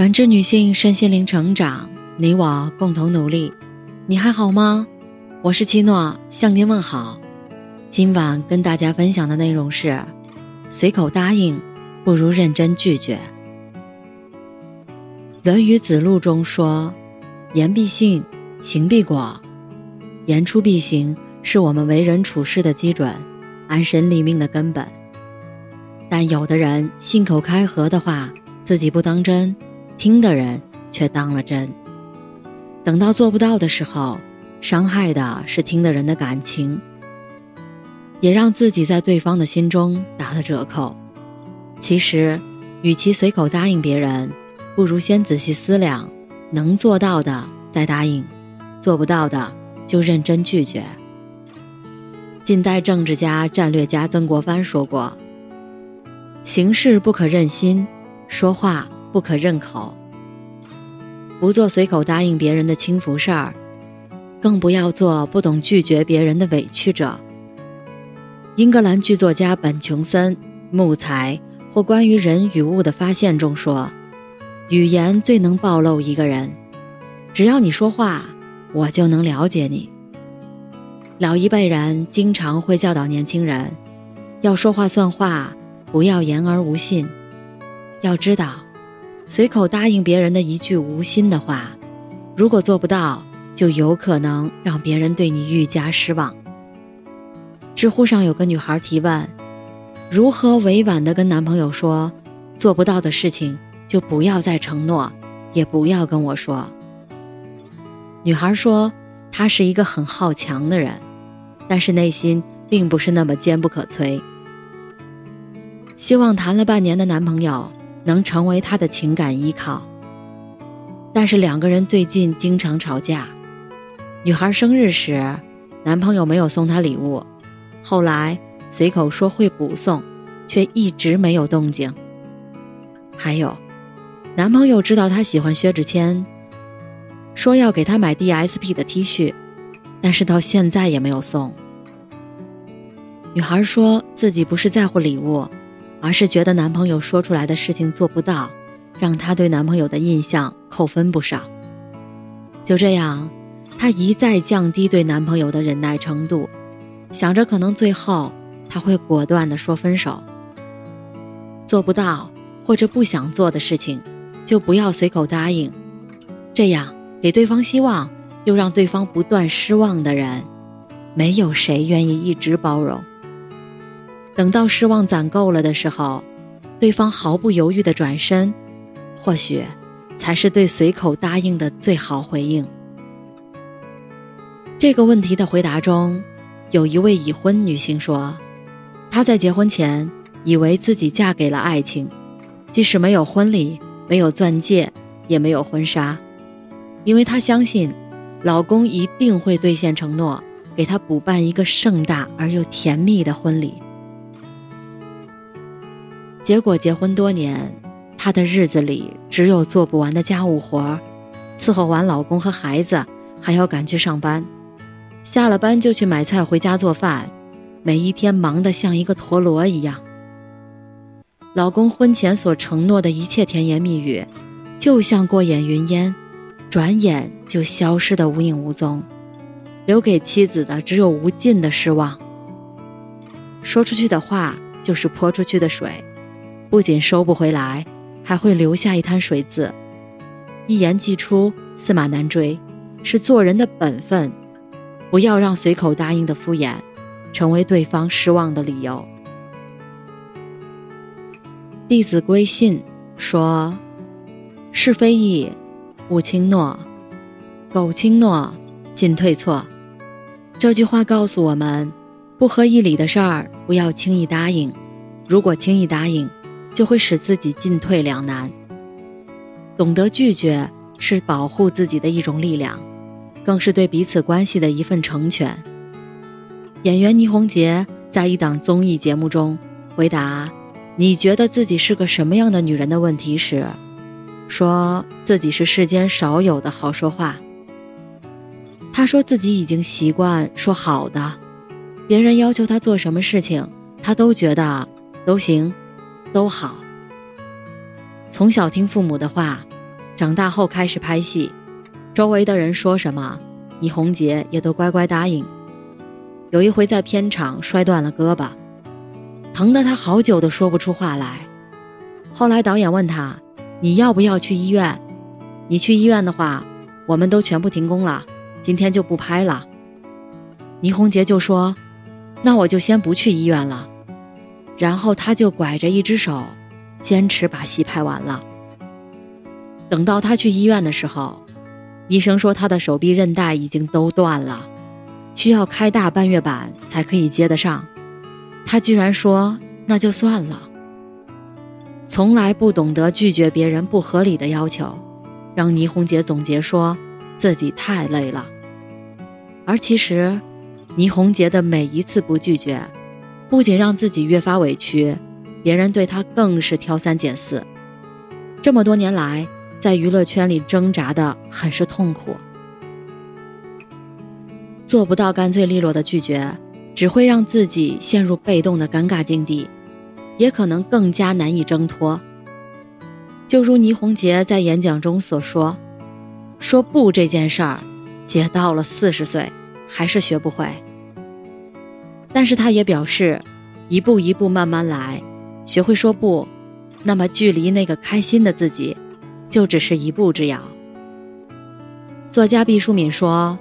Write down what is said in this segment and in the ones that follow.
感知女性身心灵成长，你我共同努力。你还好吗？我是七诺，向您问好。今晚跟大家分享的内容是：随口答应不如认真拒绝。《论语子路》中说：“言必信，行必果。言出必行，是我们为人处事的基准，安身立命的根本。但有的人信口开河的话，自己不当真。”听的人却当了真，等到做不到的时候，伤害的是听的人的感情，也让自己在对方的心中打了折扣。其实，与其随口答应别人，不如先仔细思量，能做到的再答应，做不到的就认真拒绝。近代政治家、战略家曾国藩说过：“行事不可任心，说话。”不可任口，不做随口答应别人的轻浮事儿，更不要做不懂拒绝别人的委屈者。英格兰剧作家本·琼森《木材或关于人与物的发现》中说：“语言最能暴露一个人，只要你说话，我就能了解你。”老一辈人经常会教导年轻人，要说话算话，不要言而无信。要知道。随口答应别人的一句无心的话，如果做不到，就有可能让别人对你愈加失望。知乎上有个女孩提问：如何委婉的跟男朋友说，做不到的事情就不要再承诺，也不要跟我说？女孩说，她是一个很好强的人，但是内心并不是那么坚不可摧，希望谈了半年的男朋友。能成为他的情感依靠，但是两个人最近经常吵架。女孩生日时，男朋友没有送她礼物，后来随口说会补送，却一直没有动静。还有，男朋友知道她喜欢薛之谦，说要给她买 DSP 的 T 恤，但是到现在也没有送。女孩说自己不是在乎礼物。而是觉得男朋友说出来的事情做不到，让她对男朋友的印象扣分不少。就这样，她一再降低对男朋友的忍耐程度，想着可能最后他会果断的说分手。做不到或者不想做的事情，就不要随口答应，这样给对方希望，又让对方不断失望的人，没有谁愿意一直包容。等到失望攒够了的时候，对方毫不犹豫的转身，或许才是对随口答应的最好回应。这个问题的回答中，有一位已婚女性说：“她在结婚前以为自己嫁给了爱情，即使没有婚礼、没有钻戒、也没有婚纱，因为她相信老公一定会兑现承诺，给她补办一个盛大而又甜蜜的婚礼。”结果结婚多年，她的日子里只有做不完的家务活儿，伺候完老公和孩子，还要赶去上班，下了班就去买菜回家做饭，每一天忙得像一个陀螺一样。老公婚前所承诺的一切甜言蜜语，就像过眼云烟，转眼就消失得无影无踪，留给妻子的只有无尽的失望。说出去的话就是泼出去的水。不仅收不回来，还会留下一滩水渍。一言既出，驷马难追，是做人的本分。不要让随口答应的敷衍，成为对方失望的理由。《弟子规》信说：“是非易，勿轻诺；苟轻诺，进退错。”这句话告诉我们，不合义理的事儿不要轻易答应。如果轻易答应，就会使自己进退两难。懂得拒绝是保护自己的一种力量，更是对彼此关系的一份成全。演员倪虹洁在一档综艺节目中回答“你觉得自己是个什么样的女人”的问题时，说自己是世间少有的好说话。她说自己已经习惯说好的，别人要求她做什么事情，她都觉得都行。都好。从小听父母的话，长大后开始拍戏，周围的人说什么，倪虹洁也都乖乖答应。有一回在片场摔断了胳膊，疼得他好久都说不出话来。后来导演问他：“你要不要去医院？你去医院的话，我们都全部停工了，今天就不拍了。”倪虹洁就说：“那我就先不去医院了。”然后他就拐着一只手，坚持把戏拍完了。等到他去医院的时候，医生说他的手臂韧带已经都断了，需要开大半月板才可以接得上。他居然说：“那就算了。”从来不懂得拒绝别人不合理的要求，让倪虹洁总结说自己太累了。而其实，倪虹洁的每一次不拒绝。不仅让自己越发委屈，别人对他更是挑三拣四。这么多年来，在娱乐圈里挣扎的很是痛苦。做不到干脆利落的拒绝，只会让自己陷入被动的尴尬境地，也可能更加难以挣脱。就如倪虹洁在演讲中所说：“说不这件事儿，姐到了四十岁还是学不会。”但是他也表示，一步一步慢慢来，学会说不，那么距离那个开心的自己，就只是一步之遥。作家毕淑敏说：“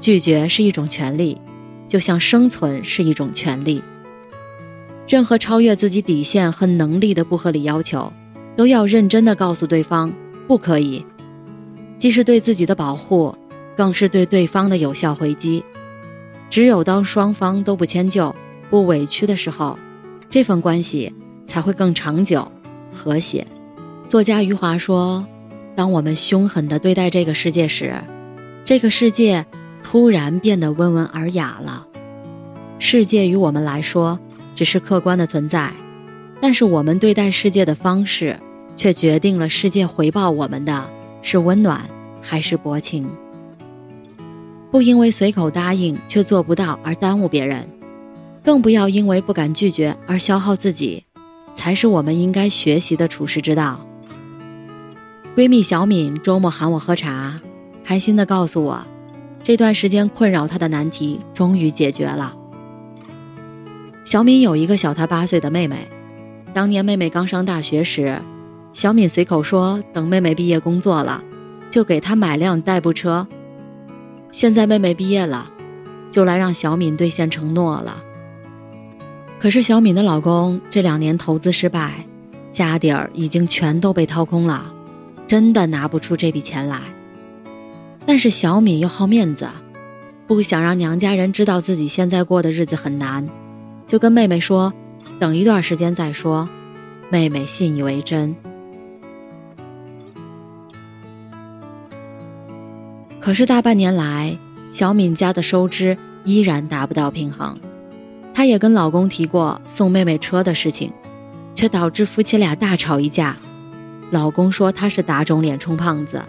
拒绝是一种权利，就像生存是一种权利。任何超越自己底线和能力的不合理要求，都要认真的告诉对方不可以，既是对自己的保护，更是对对方的有效回击。”只有当双方都不迁就、不委屈的时候，这份关系才会更长久、和谐。作家余华说：“当我们凶狠地对待这个世界时，这个世界突然变得温文尔雅了。世界于我们来说只是客观的存在，但是我们对待世界的方式，却决定了世界回报我们的是温暖还是薄情。”不因为随口答应却做不到而耽误别人，更不要因为不敢拒绝而消耗自己，才是我们应该学习的处世之道。闺蜜小敏周末喊我喝茶，开心地告诉我，这段时间困扰她的难题终于解决了。小敏有一个小她八岁的妹妹，当年妹妹刚上大学时，小敏随口说等妹妹毕业工作了，就给她买辆代步车。现在妹妹毕业了，就来让小敏兑现承诺了。可是小敏的老公这两年投资失败，家底儿已经全都被掏空了，真的拿不出这笔钱来。但是小敏又好面子，不想让娘家人知道自己现在过的日子很难，就跟妹妹说，等一段时间再说。妹妹信以为真。可是大半年来，小敏家的收支依然达不到平衡。她也跟老公提过送妹妹车的事情，却导致夫妻俩大吵一架。老公说她是打肿脸充胖子。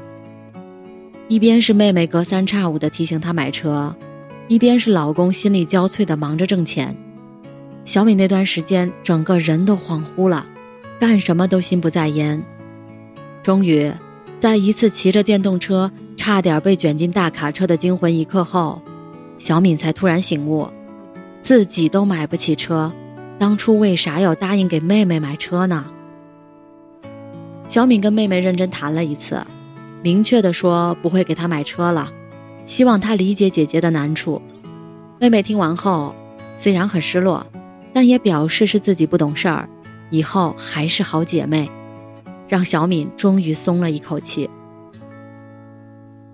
一边是妹妹隔三差五的提醒他买车，一边是老公心力交瘁的忙着挣钱。小敏那段时间整个人都恍惚了，干什么都心不在焉。终于，在一次骑着电动车。差点被卷进大卡车的惊魂一刻后，小敏才突然醒悟，自己都买不起车，当初为啥要答应给妹妹买车呢？小敏跟妹妹认真谈了一次，明确的说不会给她买车了，希望她理解姐姐的难处。妹妹听完后，虽然很失落，但也表示是自己不懂事儿，以后还是好姐妹，让小敏终于松了一口气。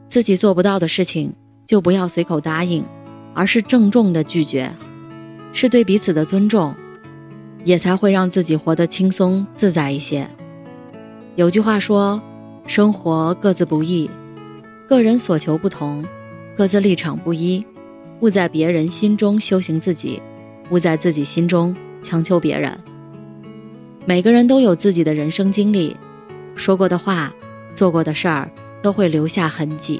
自己做不到的事情，就不要随口答应，而是郑重的拒绝，是对彼此的尊重，也才会让自己活得轻松自在一些。有句话说：“生活各自不易，个人所求不同，各自立场不一，勿在别人心中修行自己，勿在自己心中强求别人。”每个人都有自己的人生经历，说过的话，做过的事儿。都会留下痕迹，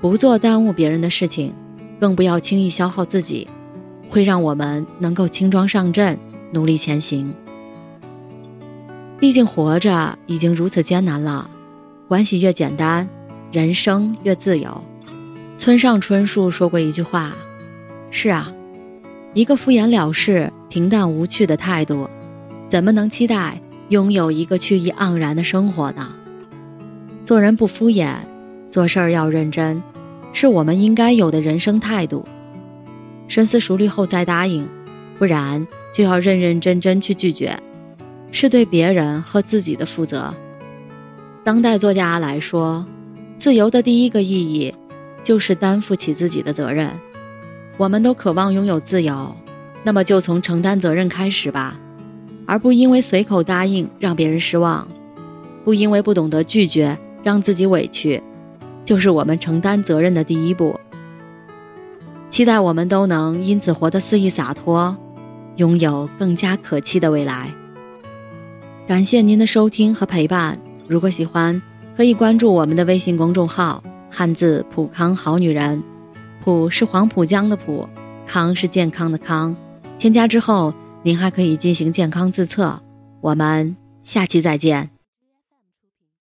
不做耽误别人的事情，更不要轻易消耗自己，会让我们能够轻装上阵，努力前行。毕竟活着已经如此艰难了，关系越简单，人生越自由。村上春树说过一句话：“是啊，一个敷衍了事、平淡无趣的态度，怎么能期待拥有一个趣意盎然的生活呢？”做人不敷衍，做事儿要认真，是我们应该有的人生态度。深思熟虑后再答应，不然就要认认真真去拒绝，是对别人和自己的负责。当代作家来说，自由的第一个意义，就是担负起自己的责任。我们都渴望拥有自由，那么就从承担责任开始吧，而不因为随口答应让别人失望，不因为不懂得拒绝。让自己委屈，就是我们承担责任的第一步。期待我们都能因此活得肆意洒脱，拥有更加可期的未来。感谢您的收听和陪伴。如果喜欢，可以关注我们的微信公众号“汉字普康好女人”，普是黄浦江的浦，康是健康的康。添加之后，您还可以进行健康自测。我们下期再见。